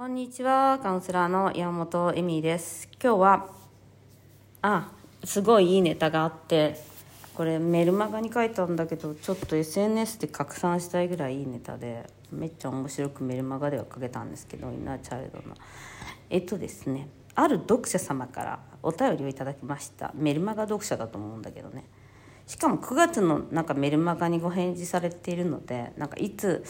こんにちは、カウンセラーの山本恵美です。今日は、あ、すごいいいネタがあって、これメルマガに書いたんだけど、ちょっと SNS で拡散したいぐらいいいネタで、めっちゃ面白くメルマガでは書けたんですけど、インナーチャイルドの。えっとですね、ある読者様からお便りをいただきました。メルマガ読者だと思うんだけどね。しかも9月のなんかメルマガにご返事されているのでなんかいつ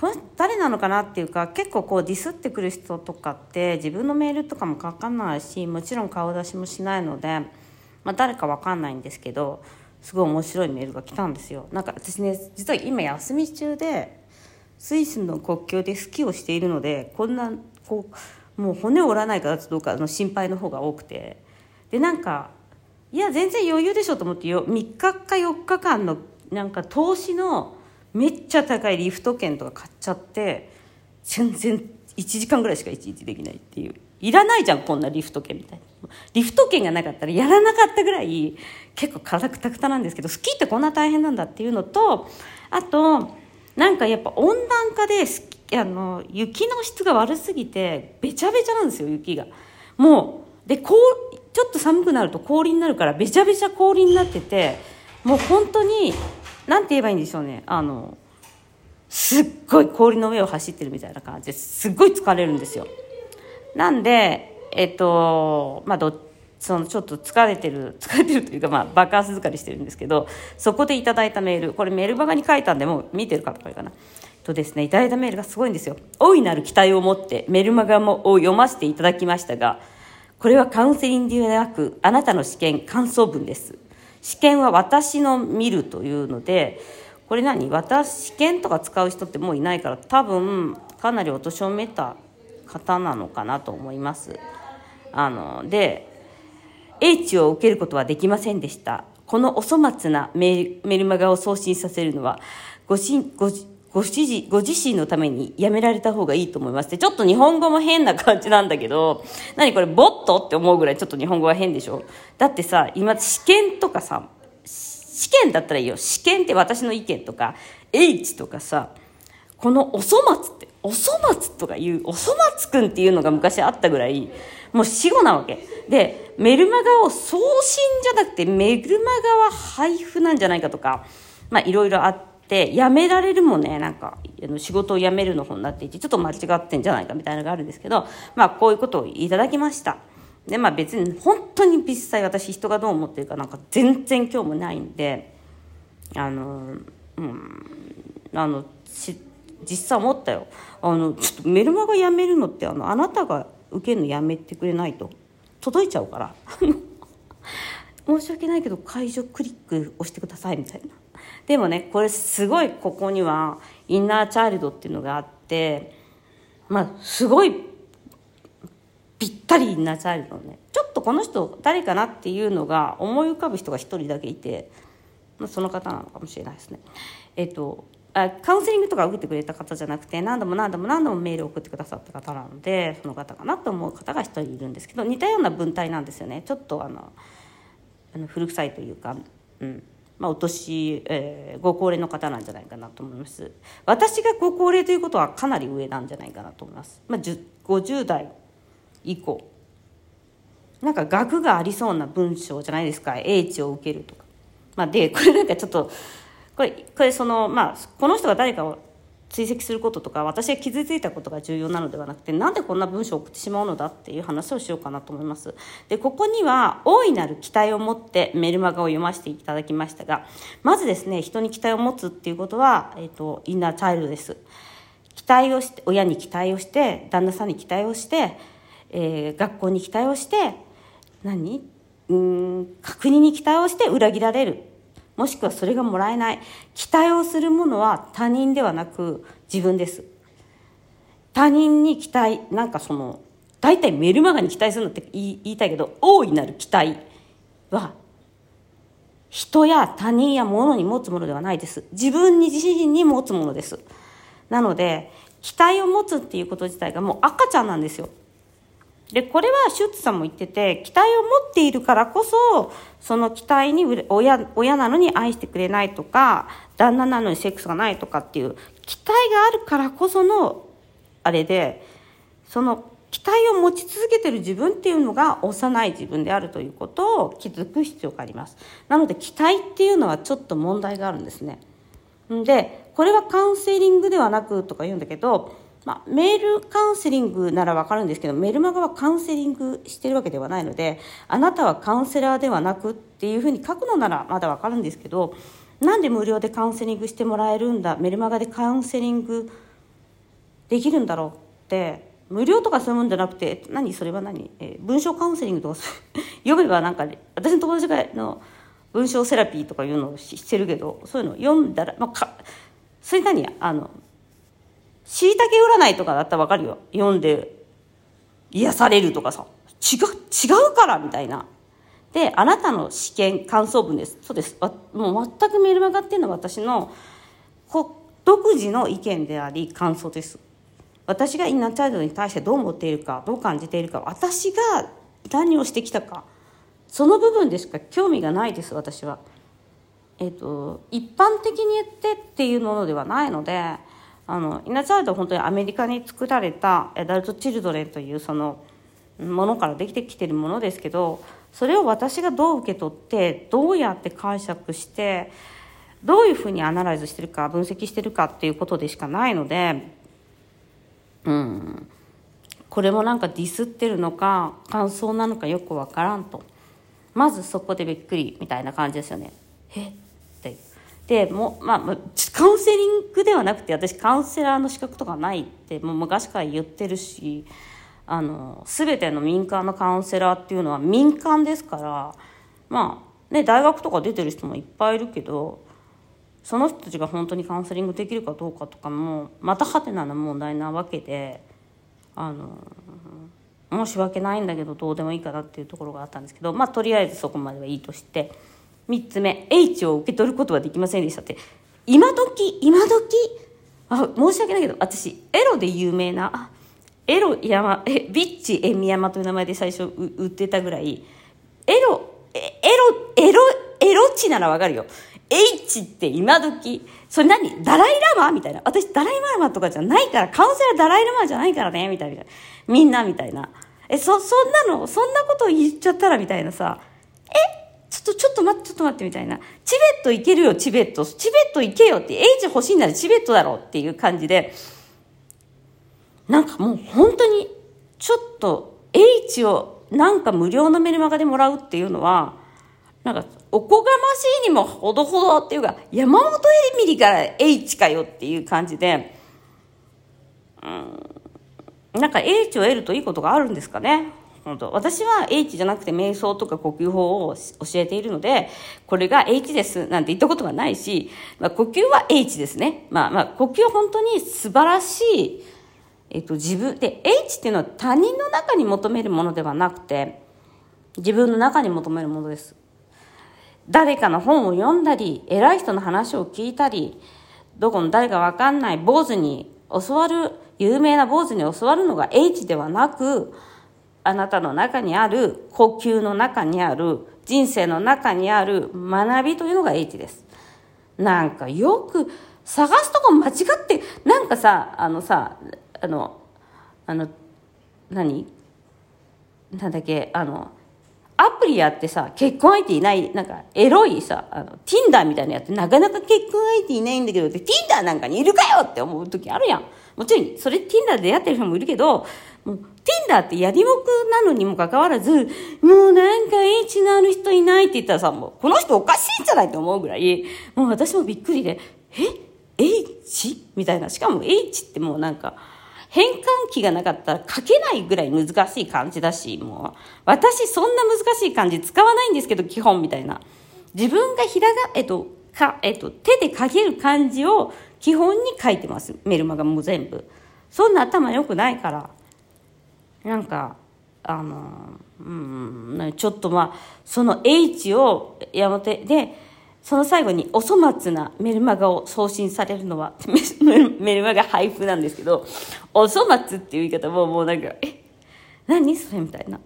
この誰なのかなっていうか結構こうディスってくる人とかって自分のメールとかも書かないしもちろん顔出しもしないので、まあ、誰か分かんないんですけどすごい面白いメールが来たんですよ。なんか私ね実は今休み中でスイスの国境でスキーをしているのでこんなこうもう骨を折らないかどうかの心配の方が多くてでなんかいや全然余裕でしょと思ってよ。3日か4日間のなんか投資のめっちゃ高いリフト券とか買っちゃって全然1時間ぐらいしか一日できないっていう。いらないじゃんこんなリフト券みたいな。リフト券がなかったらやらなかったぐらい結構体くたくたなんですけどスキーってこんな大変なんだっていうのとあとなんかやっぱ温暖化でスキあの雪の質が悪すぎてべちゃべちゃなんですよ雪が。もうでこうちょっと寒くなると氷になるからべちゃべちゃ氷になっててもう本当に何て言えばいいんでしょうね。あのすっごい氷の上を走ってるみたいな感じですっごい疲れるんですよ。なんでえっとまあどそのちょっと疲れてる 疲れてるというかまあ爆発疲れしてるんですけどそこでいただいたメールこれメールバガに書いたんでもう見てる方からかな。とですねいただいたメールがすごいんですよ。大いなる期待を持ってメルマガもを読ませていただきましたがこれはカウンセリングではなくあなたの試験感想文です。試験は私の見るというのでこれ何？私試験とか使う人ってもういないから多分かなりお年を召た方なのかなと思います。あので英知を受けることはできませんでした。このお粗末なメルマガを送信させるのはごしごご自ご自身のためにやめられた方がいいと思います。で、ちょっと日本語も変な感じなんだけど、何これボット？って思うぐらいちょっと日本語は変でしょ？だってさ、今試験とかさ、試験だったらいいよ。試験って私の意見とか、H とかさ、このお粗末って、お粗末とかいう、お粗末くんっていうのが昔あったぐらい、もう死後なわけ。で、メルマガを送信じゃなくて、メルマガは配布なんじゃないかとか、まあいろいろあって、で辞められるもね。なんか仕事を辞めるの方になっていてちょっと間違ってんじゃないかみたいなのがあるんですけどまあこういうことをいただきました。でまあ別に本当に実際私人がどう思ってるかなんか全然興味ないんであのうんあの実際思ったよ。あのちょっとメルマガ辞めるのってあのあなたが受けるのやめてくれないと届いちゃうから。申し訳ないけど解除クリック押してくださいみたいな。でもねこれすごいここにはインナーチャイルドっていうのがあってまあすごいぴったりインナーチャイルドね。ちょっとこの人誰かなっていうのが思い浮かぶ人が一人だけいて、まあ、その方なのかもしれないですね。えっとあカウンセリングとか受けてくれた方じゃなくて何度も何度も何度もメールを送ってくださった方なのでその方かなと思う方が一人いるんですけど似たような文体なんですよね。ちょっとあのあの古臭いというか、うん。まあ、お年、えー、ご高齢の方なんじゃないかなと思います。私がご高齢ということはかなり上なんじゃないかなと思います、まあ、50代以降。なんか額がありそうな文章じゃないですか。英知を受けるとか、まあ、でこれなんかちょっとこれこれそのまあこの人が誰かを追跡することとか私が傷ついたことが重要なのではなくてなんでこんな文章を送ってしまうのだっていう話をしようかなと思います。でここには大いなる期待を持ってメルマガを読ませていただきましたがまずですね人に期待を持つっていうことは、えーと、インナーチャイルドです。期待をして親に期待をして旦那さんに期待をして、えー、学校に期待をして何？うん確認に期待をして裏切られる。もしくはそれがもらえない。期待をするものは他人ではなく自分です。他人に期待なんかその大体メルマガに期待するのって言いたいけど大いなる期待は人や他人や物に持つものではないです。自分に自身に持つものです。なので期待を持つっていうこと自体がもう赤ちゃんなんですよ。でこれはシュッツさんも言ってて期待を持っているからこそその期待に親親なのに愛してくれないとか旦那なのにセックスがないとかっていう期待があるからこそのあれでその期待を持ち続けてる自分っていうのが幼い自分であるということを気づく必要があります。なので期待っていうのはちょっと問題があるんですね。んでこれはカウンセリングではなくとか言うんだけど、まあ、メールカウンセリングならわかるんですけどメルマガはカウンセリングしてるわけではないのであなたはカウンセラーではなくっていうふうに書くのならまだわかるんですけどなんで無料でカウンセリングしてもらえるんだメルマガでカウンセリングできるんだろうって無料とかそういうもんじゃなくて何それは何、えー、文章カウンセリングとか 読めばなんか、私の友達がの文章セラピーとかいうのをしてるけどそういうのを読んだら、まあ、かそれ何あのしいたけ占いとかだったら分かるよ。読んで癒されるとかさ。違う違うからみたいな。であなたの試験感想文です。そうです。もう全くメールマガっていうのは私の独自の意見であり感想です。私がインナーチャイルドに対してどう思っているかどう感じているか私が何をしてきたかその部分でしか興味がないです私は。えーと、一般的に言ってっていうものではないのであのイナチャイルドは本当にアメリカに作られたエダルト・チルドレンというそのものからできてきてるものですけどそれを私がどう受け取ってどうやって解釈してどういうふうにアナライズしてるか分析してるかっていうことでしかないのでうん。これもなんかディスってるのか感想なのかよくわからんと。まずそこでびっくりみたいな感じですよね。えでもまあカウンセリングではなくて私カウンセラーの資格とかないってもう昔から言ってるしあの全ての民間のカウンセラーっていうのは民間ですからまあね大学とか出てる人もいっぱいいるけどその人たちが本当にカウンセリングできるかどうかとかもまたはてなな問題なわけであの申し訳ないんだけどどうでもいいかなっていうところがあったんですけどまあとりあえずそこまではいいとして3つ目 H を受け取ることはできませんでしたって今時今時あ申し訳ないけど私エロで有名なエロ山えビッチエミヤマという名前で最初売ってたぐらいエロエロエロエロチならわかるよ H って今時それ何？ダライラマみたいな。私ダライラマとかじゃないから、カウンセラーダライラマじゃないからねみたいな。みんなみたいな。え、そ、そんなの、そんなこと言っちゃったらみたいなさ。え？ちょっと、ちょっと待って、ちょっと待ってみたいな。チベット行けるよ、チベット。チベット行けよって、H 欲しいならチベットだろっていう感じで。なんかもう本当に、ちょっと H をなんか無料のメルマガでもらうっていうのは、なんか、おこがましいにもほどほどっていうか、山本エミリから H かよっていう感じで、うん、なんか H を得るといいことがあるんですかね。本当私は H じゃなくて瞑想とか呼吸法を教えているので、これが H ですなんて言ったことがないし、まあ、呼吸は H ですね。まあまあ、呼吸は本当に素晴らしい、えっと自分、で、H っていうのは他人の中に求めるものではなくて、自分の中に求めるものです。誰かの本を読んだり、偉い人の話を聞いたり、どこの誰かわかんない坊主に教わる、有名な坊主に教わるのが H ではなく、あなたの中にある、呼吸の中にある、人生の中にある学びというのが H です。なんかよく探すとこ間違って、なんかさ、あのさ、あの、あの、何？なんだっけ、あの、アプリやってさ、結婚相手いない、なんか、エロいさ、あの、Tinder みたいなやつ、なかなか結婚相手いないんだけど、Tinder なんかにいるかよって思う時あるやん。もちろん、それ Tinder で出会ってる人もいるけど、もう、Tinder ってやりもくなのにもかかわらず、もうなんか H のある人いないって言ったらさ、もう、この人おかしいんじゃないって思うぐらい、もう私もびっくりで、え ?H? みたいな。しかも H ってもうなんか、変換器がなかったら書けないぐらい難しい漢字だし、もう、私そんな難しい漢字使わないんですけど、基本みたいな。自分がひらが、えっと、か、えっと、手で書ける漢字を基本に書いてます。メルマガも全部。そんな頭良くないから。なんか、あの、うん、ちょっとまあ、その H を山手で、その最後にお粗末なメルマガを送信されるのは、メルマガ配布なんですけど、お粗末っていう言い方ももうなんか、え、何それみたいな。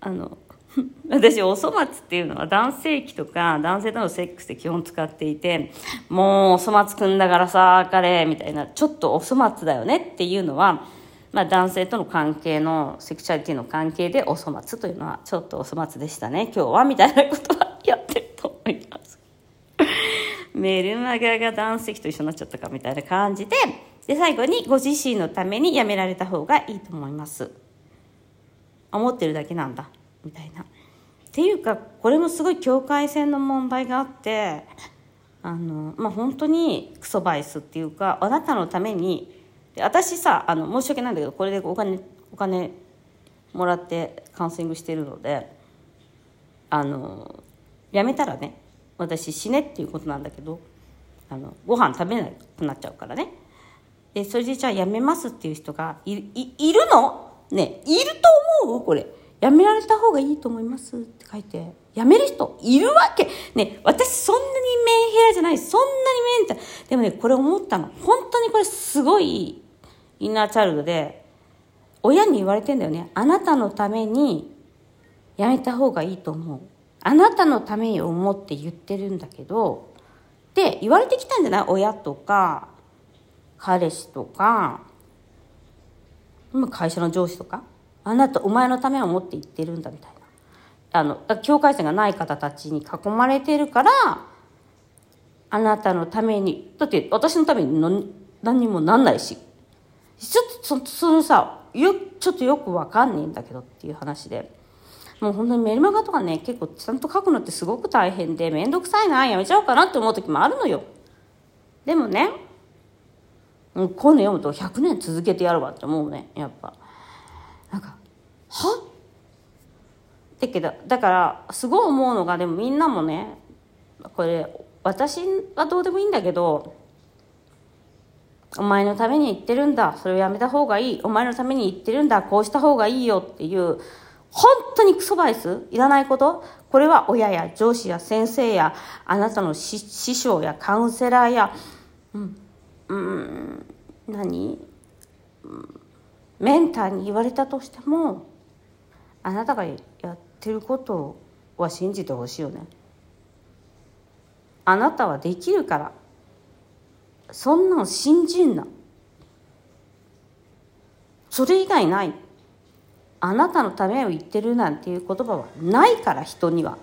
あの、私、お粗末っていうのは男性器とか男性とのセックスで基本使っていて、もうお粗末くんだからさ、彼、みたいな、ちょっとお粗末だよねっていうのは、まあ、男性との関係のセクシャリティの関係でお粗末というのはちょっとお粗末でしたね今日はみたいなことはやってると思います。メルマガが男性と一緒になっちゃったかみたいな感じでで最後にご自身のためにやめられた方がいいと思います。思ってるだけなんだみたいな。っていうかこれもすごい境界線の問題があってあのまあ本当にクソバイスっていうかあなたのためにで私さあの申し訳ないんだけどこれでお金お金もらってカウンセリングしてるのであのやめたらね私死ねっていうことなんだけどあのご飯食べなくなっちゃうからね。でそれでじゃあやめますっていう人がいいいるの？ねいると思う？これ。やめられた方がいいと思いますって書いてやめる人いるわけ。ね私そんなにメンヘラじゃない。そんなにメンヘラ。でもねこれ思ったの。本当にこれすごいインナーチャイルドで親に言われてんだよね。あなたのためにやめた方がいいと思う。あなたのために思って言ってるんだけどって言われてきたんじゃない？親とか彼氏とか会社の上司とかあなたお前のためを思って言ってるんだみたいな。あの境界線がない方たちに囲まれてるからあなたのためにだって私のために何にもなんないし。ちょっとそそのさよちょっとよくわかんねえんだけどっていう話で。もう本当にメルマガとかね結構ちゃんと書くのってすごく大変で面倒くさいなやめちゃおうかなって思う時もあるのよ。でもねこういうの読むと100年続けてやるわって思うねやっぱ。なんかはだけどだからすごい思うのがでもみんなもねこれ私はどうでもいいんだけどお前のために言ってるんだ。それをやめた方がいい。お前のために言ってるんだ。こうした方がいいよ。っていう本当にクソバイス？いらないこと？これは親や上司や先生やあなたの師匠やカウンセラーや。うん。うん。何、メンターに言われたとしてもあなたがやってることは信じてほしいよね。あなたはできるから。そんなの信じんな。それ以外ない。あなたのためを言ってるなんていう言葉はないから人には。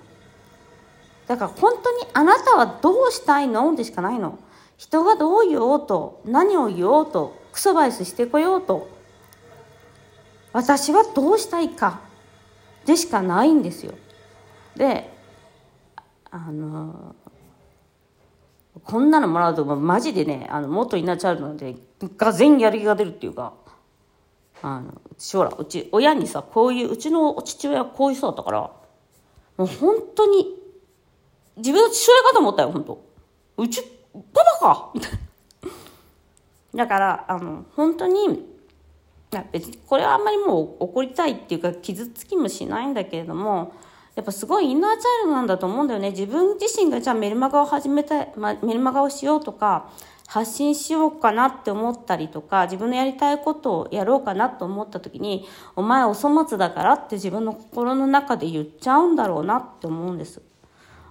だから本当にあなたはどうしたいの？でしかないの。人がどう言おうと？何を言おうと？クソバイスしてこようと？私はどうしたいか？でしかないんですよ。であのこんなのもらうとマジでねあの元イナチャールドでがぜんやる気が出るっていうかあのうちほらうち親にさこういううちの父親はこういう人だったからもう本当に自分の父親かと思ったよ本当うちパパかみたいな。だから、あの、本当に、別にこれはあんまりもう怒りたいっていうか傷つきもしないんだけれども、やっぱすごいインナーチャイルドなんだと思うんだよね。自分自身がじゃあメルマガを始めたい、ま、メルマガをしようとか、発信しようかなって思ったりとか、自分のやりたいことをやろうかなと思った時に、お前お粗末だからって自分の心の中で言っちゃうんだろうなって思うんです。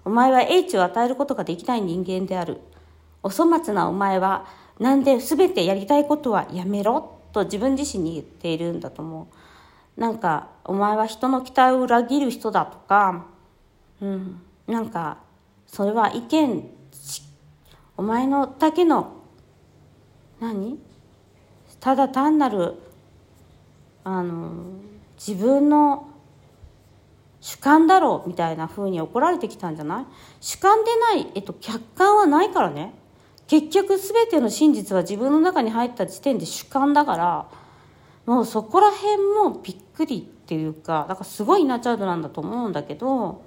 お前は英知を与えることができない人間である。お粗末なお前はなんで全てやりたいことはやめろと自分自身に言っているんだと思うなんかお前は人の期待を裏切る人だとかうん。なんかそれは意見お前のだけの何？ただ単なるあの自分の主観だろうみたいな風に怒られてきたんじゃない？主観でない、えっと、客観はないからね。結局全ての真実は自分の中に入った時点で主観だからもうそこら辺もびっくりっていうかだからすごいイナチャードなんだと思うんだけど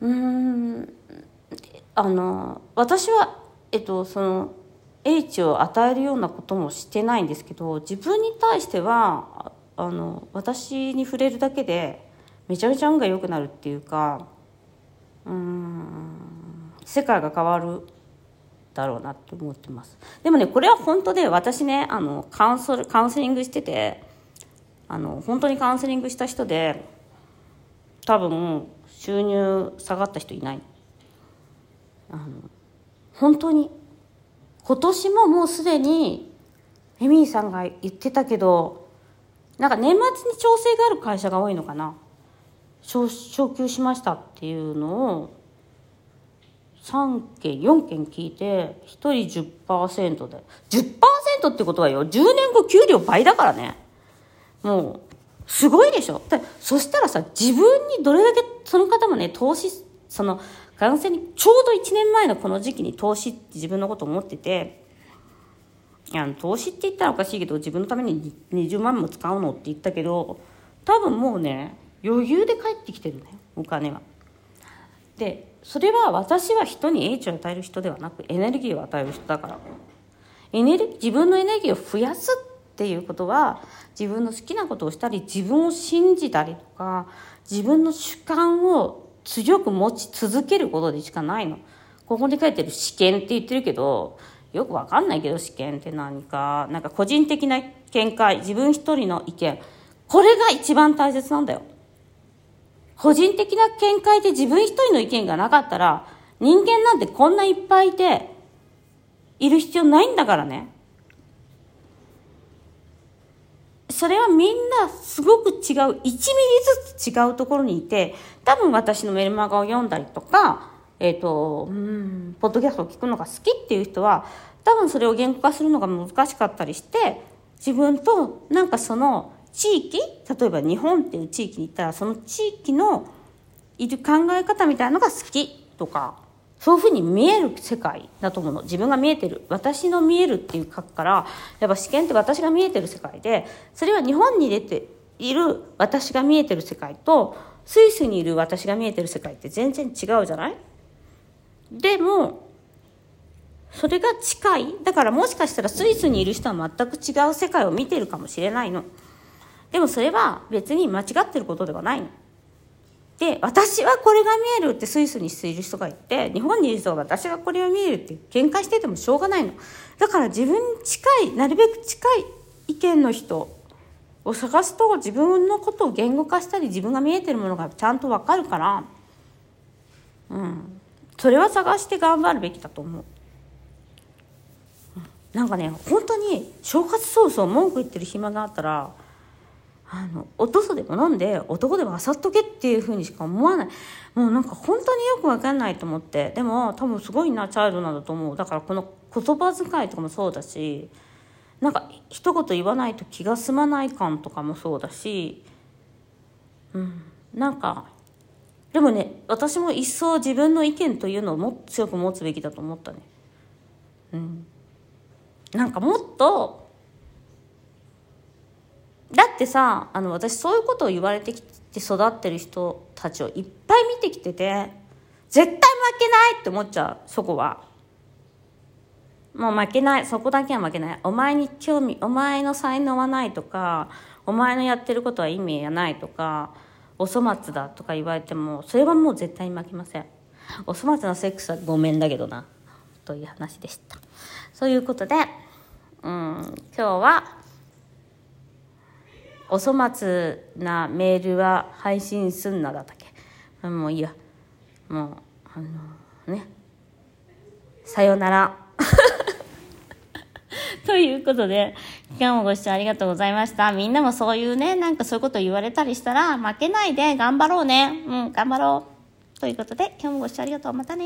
うんあの私はえっとその英知を与えるようなこともしてないんですけど自分に対してはあの私に触れるだけでめちゃめちゃ運が良くなるっていうかうん世界が変わるだろうなって思ってます。でもねこれは本当で私ねあのカウンソルカウンセリングしててあの本当にカウンセリングした人で多分収入下がった人いない。あの本当に。今年ももうすでにエミーさんが言ってたけどなんか年末に調整がある会社が多いのかな。昇昇給しましたっていうのを3件4件聞いて1人10%で。10%ってことはよ10年後給料倍だからね。もうすごいでしょ。でそしたらさ自分にどれだけその方もね投資その完全にちょうど1年前のこの時期に投資って自分のこと思ってていや投資って言ったらおかしいけど自分のために20万も使うのって言ったけど多分もうね余裕で帰ってきてるねお金は。でそれは私は人に英知を与える人ではなくエネルギーを与える人だからエネル自分のエネルギーを増やすっていうことは自分の好きなことをしたり自分を信じたりとか自分の主観を強く持ち続けることでしかないの。ここに書いてる試験って言ってるけどよくわかんないけど試験って何かなんか個人的な見解自分一人の意見これが一番大切なんだよ。個人的な見解で自分一人の意見がなかったら、人間なんてこんないっぱいいて、いる必要ないんだからね。それはみんなすごく違う、1ミリずつ違うところにいて、多分私のメルマガを読んだりとか、えっ、ー、と、うん、ポッドキャストを聞くのが好きっていう人は、多分それを言語化するのが難しかったりして、自分となんかその地域例えば日本っていう地域に行ったらその地域のいる考え方みたいなのが好きとかそういうふうに見える世界だと思うの。自分が見えてる私の見えるっていう書くからやっぱ試験って私が見えてる世界でそれは日本に出ている私が見えてる世界とスイスにいる私が見えてる世界って全然違うじゃない？でもそれが近い。だからもしかしたらスイスにいる人は全く違う世界を見てるかもしれないの。でもそれは別に間違ってることではない。で、私はこれが見えるってスイスにいる人がいて、日本にいる人が私がこれが見えるって喧嘩しててもしょうがないの。だから自分に近い、なるべく近い意見の人を探すと自分のことを言語化したり自分が見えてるものがちゃんとわかるから、うん。それは探して頑張るべきだと思う。なんかね、本当に正月早々文句言ってる暇があったら、あのおとそでも飲んで男でもあさっとけっていうふうにしか思わない。もうなんか本当によく分かんないと思って。でも多分すごいなチャイルドなんだと思う。だからこの言葉遣いとかもそうだしなんか一言言わないと気が済まない感とかもそうだし。うん。なんかでもね私も一層自分の意見というのをも強く持つべきだと思ったね。うん。なんかもっとだってさあの私そういうことを言われてきて育ってる人たちをいっぱい見てきてて絶対負けないって思っちゃうそこは。もう負けないそこだけは負けない。お前に興味お前の才能はないとかお前のやってることは意味がないとかお粗末だとか言われてもそれはもう絶対に負けません。お粗末なセックスはごめんだけどなという話でした。そういうことでうん今日はお粗末なメールは配信すんなだったっけ？もういいや。もうあのね。さよなら。ということで今日もご視聴ありがとうございました。みんなもそういうねなんかそういうこと言われたりしたら負けないで頑張ろうね。うん頑張ろう。ということで今日もご視聴ありがとう。またね